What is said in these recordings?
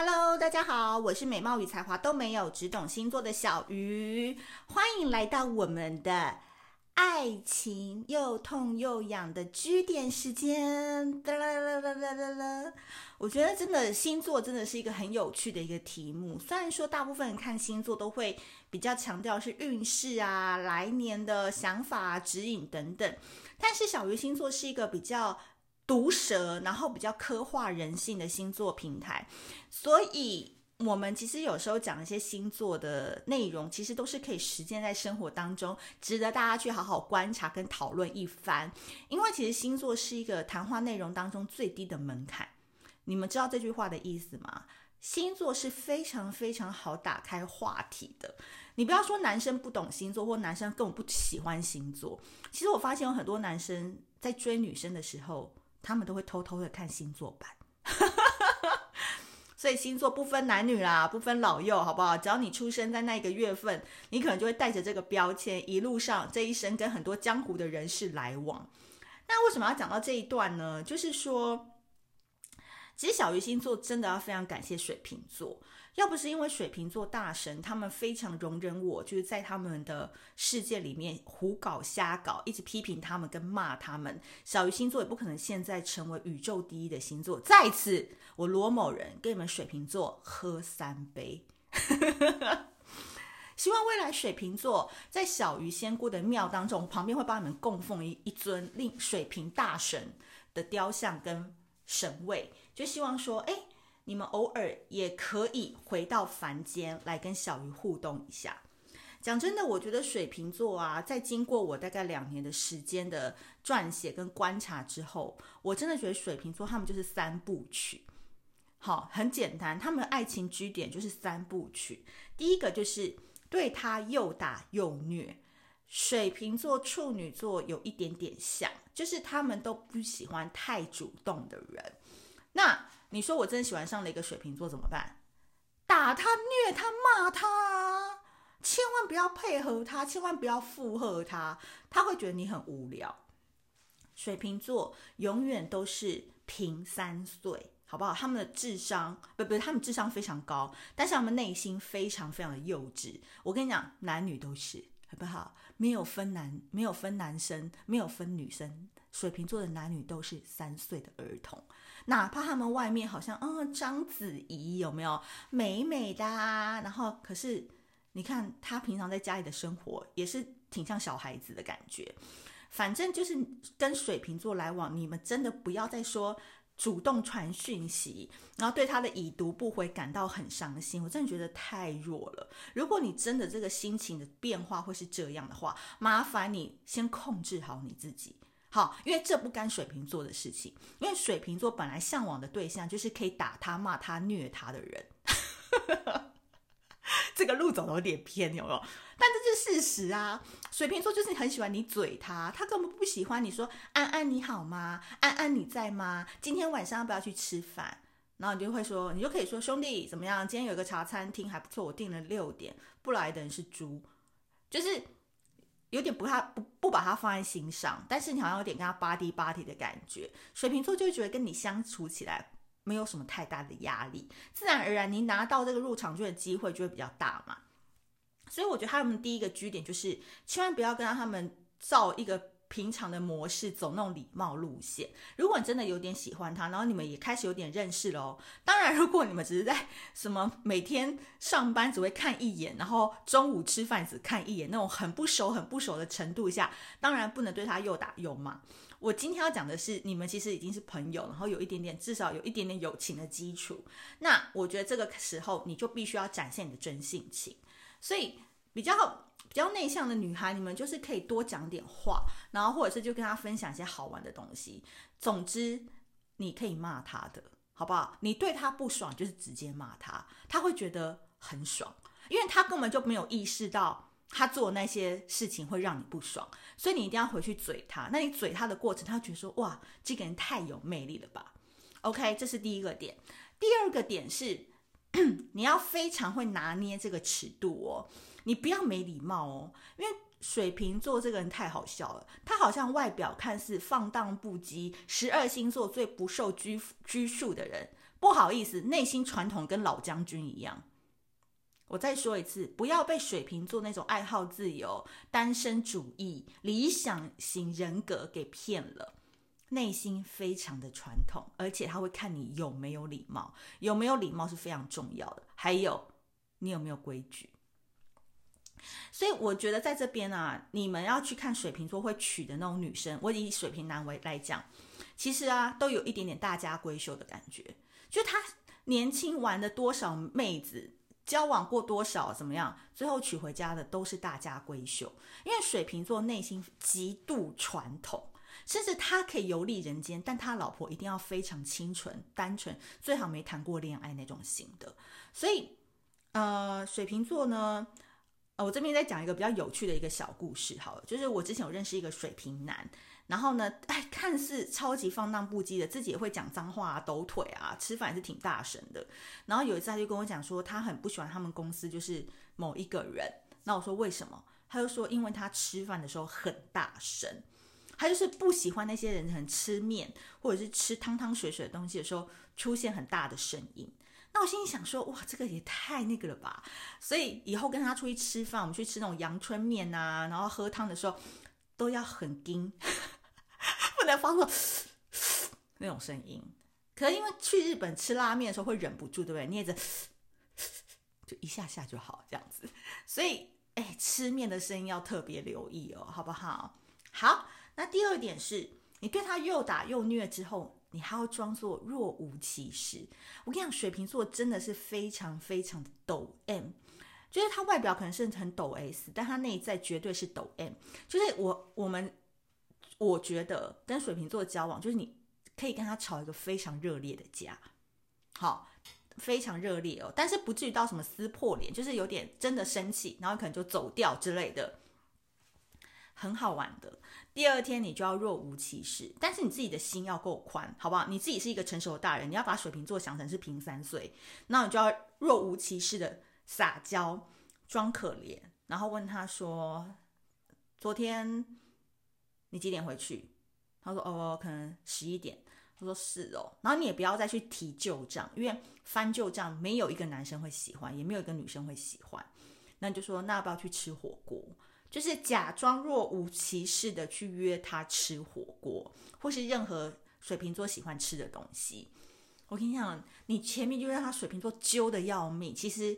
Hello，大家好，我是美貌与才华都没有，只懂星座的小鱼，欢迎来到我们的爱情又痛又痒的 G 点时间。哒啦啦啦啦啦啦！我觉得真的星座真的是一个很有趣的一个题目。虽然说大部分人看星座都会比较强调是运势啊、来年的想法、指引等等，但是小鱼星座是一个比较。毒舌，然后比较刻画人性的星座平台，所以我们其实有时候讲一些星座的内容，其实都是可以实践在生活当中，值得大家去好好观察跟讨论一番。因为其实星座是一个谈话内容当中最低的门槛。你们知道这句话的意思吗？星座是非常非常好打开话题的。你不要说男生不懂星座，或男生根本不喜欢星座。其实我发现有很多男生在追女生的时候。他们都会偷偷的看星座版，所以星座不分男女啦，不分老幼，好不好？只要你出生在那个月份，你可能就会带着这个标签，一路上这一生跟很多江湖的人士来往。那为什么要讲到这一段呢？就是说，其实小鱼星座真的要非常感谢水瓶座。要不是因为水瓶座大神，他们非常容忍我，就是在他们的世界里面胡搞瞎搞，一直批评他们跟骂他们，小鱼星座也不可能现在成为宇宙第一的星座。在此，我罗某人跟你们水瓶座喝三杯，希望未来水瓶座在小鱼仙姑的庙当中，旁边会帮你们供奉一一尊令水瓶大神的雕像跟神位，就希望说，哎。你们偶尔也可以回到凡间来跟小鱼互动一下。讲真的，我觉得水瓶座啊，在经过我大概两年的时间的撰写跟观察之后，我真的觉得水瓶座他们就是三部曲。好，很简单，他们的爱情据点就是三部曲。第一个就是对他又打又虐。水瓶座、处女座有一点点像，就是他们都不喜欢太主动的人。那你说我真喜欢上了一个水瓶座怎么办？打他、虐他、骂他，千万不要配合他，千万不要附和他，他会觉得你很无聊。水瓶座永远都是平三岁，好不好？他们的智商不不，他们智商非常高，但是他们内心非常非常的幼稚。我跟你讲，男女都是，好不好？没有分男，没有分男生，没有分女生。水瓶座的男女都是三岁的儿童。哪怕他们外面好像，嗯，章子怡有没有美美的？然后可是你看他平常在家里的生活也是挺像小孩子的感觉。反正就是跟水瓶座来往，你们真的不要再说主动传讯息，然后对他的已读不回感到很伤心。我真的觉得太弱了。如果你真的这个心情的变化会是这样的话，麻烦你先控制好你自己。好，因为这不干水瓶座的事情。因为水瓶座本来向往的对象就是可以打他、骂他、虐他的人。这个路走的有点偏，有没有？但这是事实啊。水瓶座就是很喜欢你嘴他，他根本不喜欢你说安安你好吗？安安你在吗？今天晚上要不要去吃饭？然后你就会说，你就可以说兄弟怎么样？今天有个茶餐厅还不错，我订了六点，不来的人是猪，就是。有点不他不不把他放在心上，但是你好像有点跟他巴蒂巴蒂的感觉。水瓶座就会觉得跟你相处起来没有什么太大的压力，自然而然你拿到这个入场券的机会就会比较大嘛。所以我觉得他们第一个据点就是千万不要跟他们造一个。平常的模式走那种礼貌路线。如果你真的有点喜欢他，然后你们也开始有点认识了哦。当然，如果你们只是在什么每天上班只会看一眼，然后中午吃饭只看一眼那种很不熟、很不熟的程度下，当然不能对他又打又骂。我今天要讲的是，你们其实已经是朋友，然后有一点点，至少有一点点友情的基础。那我觉得这个时候你就必须要展现你的真性情。所以比较。比较内向的女孩，你们就是可以多讲点话，然后或者是就跟她分享一些好玩的东西。总之，你可以骂她的，好不好？你对她不爽，就是直接骂她，她会觉得很爽，因为她根本就没有意识到她做那些事情会让你不爽，所以你一定要回去嘴她。那你嘴她的过程，她觉得说哇，这个人太有魅力了吧？OK，这是第一个点。第二个点是，你要非常会拿捏这个尺度哦。你不要没礼貌哦，因为水瓶座这个人太好笑了。他好像外表看似放荡不羁，十二星座最不受拘拘束的人，不好意思，内心传统跟老将军一样。我再说一次，不要被水瓶座那种爱好自由、单身主义、理想型人格给骗了。内心非常的传统，而且他会看你有没有礼貌，有没有礼貌是非常重要的。还有，你有没有规矩？所以我觉得在这边啊，你们要去看水瓶座会娶的那种女生，我以水瓶男为来讲，其实啊，都有一点点大家闺秀的感觉，就他年轻玩的多少妹子，交往过多少怎么样，最后娶回家的都是大家闺秀，因为水瓶座内心极度传统。甚至他可以游历人间，但他老婆一定要非常清纯、单纯，最好没谈过恋爱那种型的。所以，呃，水瓶座呢，呃，我这边再讲一个比较有趣的一个小故事，好了，就是我之前有认识一个水瓶男，然后呢，哎，看似超级放荡不羁的，自己也会讲脏话啊、抖腿啊，吃饭也是挺大声的。然后有一次他就跟我讲说，他很不喜欢他们公司就是某一个人。那我说为什么？他就说因为他吃饭的时候很大声。他就是不喜欢那些人很吃面或者是吃汤汤水水的东西的时候出现很大的声音。我心里想说，哇，这个也太那个了吧！所以以后跟他出去吃饭，我们去吃那种阳春面啊，然后喝汤的时候都要很惊，不能发出那种声音。可是因为去日本吃拉面的时候会忍不住，对不对？捏着就一下下就好这样子。所以，哎，吃面的声音要特别留意哦，好不好？好。那第二点是，你对他又打又虐之后，你还要装作若无其事。我跟你讲，水瓶座真的是非常非常的抖 M，就是他外表可能是很抖 S，但他内在绝对是抖 M。就是我我们我觉得跟水瓶座交往，就是你可以跟他吵一个非常热烈的架，好，非常热烈哦，但是不至于到什么撕破脸，就是有点真的生气，然后可能就走掉之类的。很好玩的，第二天你就要若无其事，但是你自己的心要够宽，好不好？你自己是一个成熟的大人，你要把水瓶座想成是平三岁，那你就要若无其事的撒娇，装可怜，然后问他说：“昨天你几点回去？”他说：“哦，可能十一点。”他说：“是哦。”然后你也不要再去提旧账，因为翻旧账没有一个男生会喜欢，也没有一个女生会喜欢。那你就说：“那要不要去吃火锅？”就是假装若无其事的去约他吃火锅，或是任何水瓶座喜欢吃的东西。我跟你讲，你前面就让他水瓶座揪得要命。其实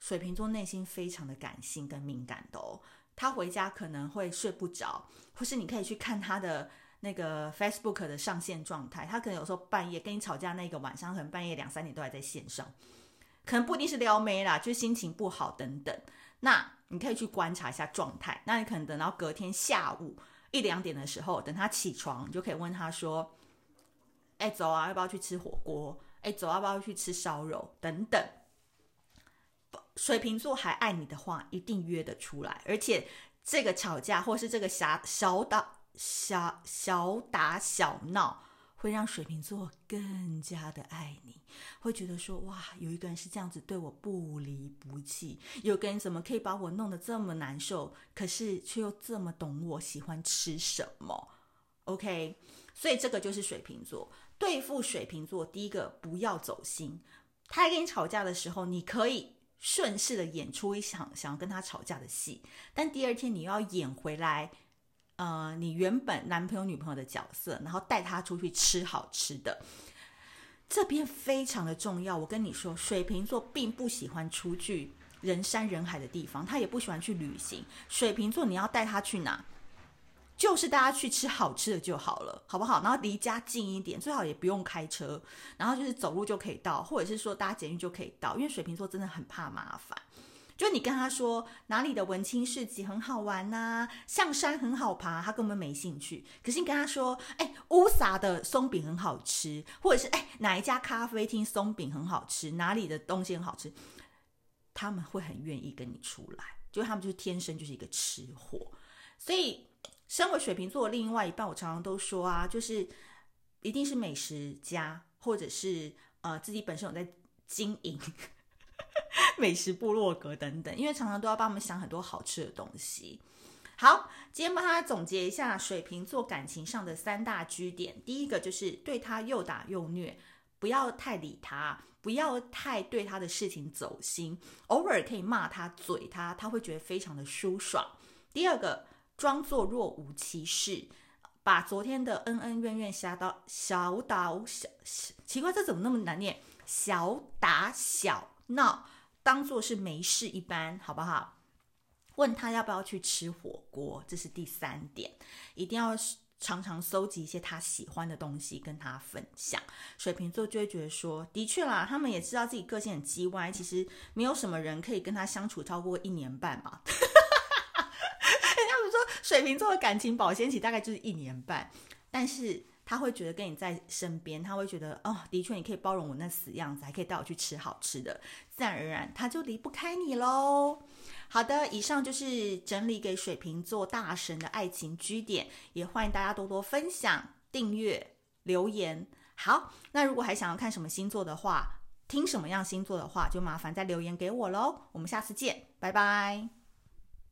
水瓶座内心非常的感性跟敏感的哦。他回家可能会睡不着，或是你可以去看他的那个 Facebook 的上线状态。他可能有时候半夜跟你吵架那个晚上，可能半夜两三点都还在线上，可能不一定是撩妹啦，就是心情不好等等。那你可以去观察一下状态。那你可能等到隔天下午一两点的时候，等他起床，你就可以问他说：“哎，走啊，要不要去吃火锅？哎，走，要不要去吃烧肉？等等。”水瓶座还爱你的话，一定约得出来。而且这个吵架或是这个小小打小小打小闹。会让水瓶座更加的爱你，会觉得说哇，有一个人是这样子对我不离不弃，有个人怎么可以把我弄得这么难受，可是却又这么懂我喜欢吃什么？OK，所以这个就是水瓶座。对付水瓶座，第一个不要走心。他在跟你吵架的时候，你可以顺势的演出一场想要跟他吵架的戏，但第二天你要演回来。呃，你原本男朋友女朋友的角色，然后带他出去吃好吃的，这边非常的重要。我跟你说，水瓶座并不喜欢出去人山人海的地方，他也不喜欢去旅行。水瓶座，你要带他去哪？就是大家去吃好吃的就好了，好不好？然后离家近一点，最好也不用开车，然后就是走路就可以到，或者是说搭捷运就可以到。因为水瓶座真的很怕麻烦。就你跟他说哪里的文青市集很好玩呐、象山很好爬，他根本没兴趣。可是你跟他说，哎，乌撒的松饼很好吃，或者是哎哪一家咖啡厅松饼很好吃，哪里的东西很好吃，他们会很愿意跟你出来。就他们就是天生就是一个吃货。所以，身为水瓶座的另外一半，我常常都说啊，就是一定是美食家，或者是呃自己本身有在经营。美食部落格等等，因为常常都要帮我们想很多好吃的东西。好，今天帮他总结一下水瓶座感情上的三大 G 点。第一个就是对他又打又虐，不要太理他，不要太对他的事情走心，偶尔可以骂他、嘴他，他会觉得非常的舒爽。第二个，装作若无其事，把昨天的恩恩怨怨、小打小打小奇怪，这怎么那么难念？小打小闹，当做是没事一般，好不好？问他要不要去吃火锅，这是第三点，一定要常常搜集一些他喜欢的东西跟他分享。水瓶座就会觉得说，的确啦，他们也知道自己个性很叽歪，其实没有什么人可以跟他相处超过一年半嘛。人家不说水瓶座的感情保鲜期大概就是一年半，但是。他会觉得跟你在身边，他会觉得哦，的确你可以包容我那死样子，还可以带我去吃好吃的，自然而然他就离不开你喽。好的，以上就是整理给水瓶座大神的爱情据点，也欢迎大家多多分享、订阅、留言。好，那如果还想要看什么星座的话，听什么样星座的话，就麻烦再留言给我喽。我们下次见，拜拜。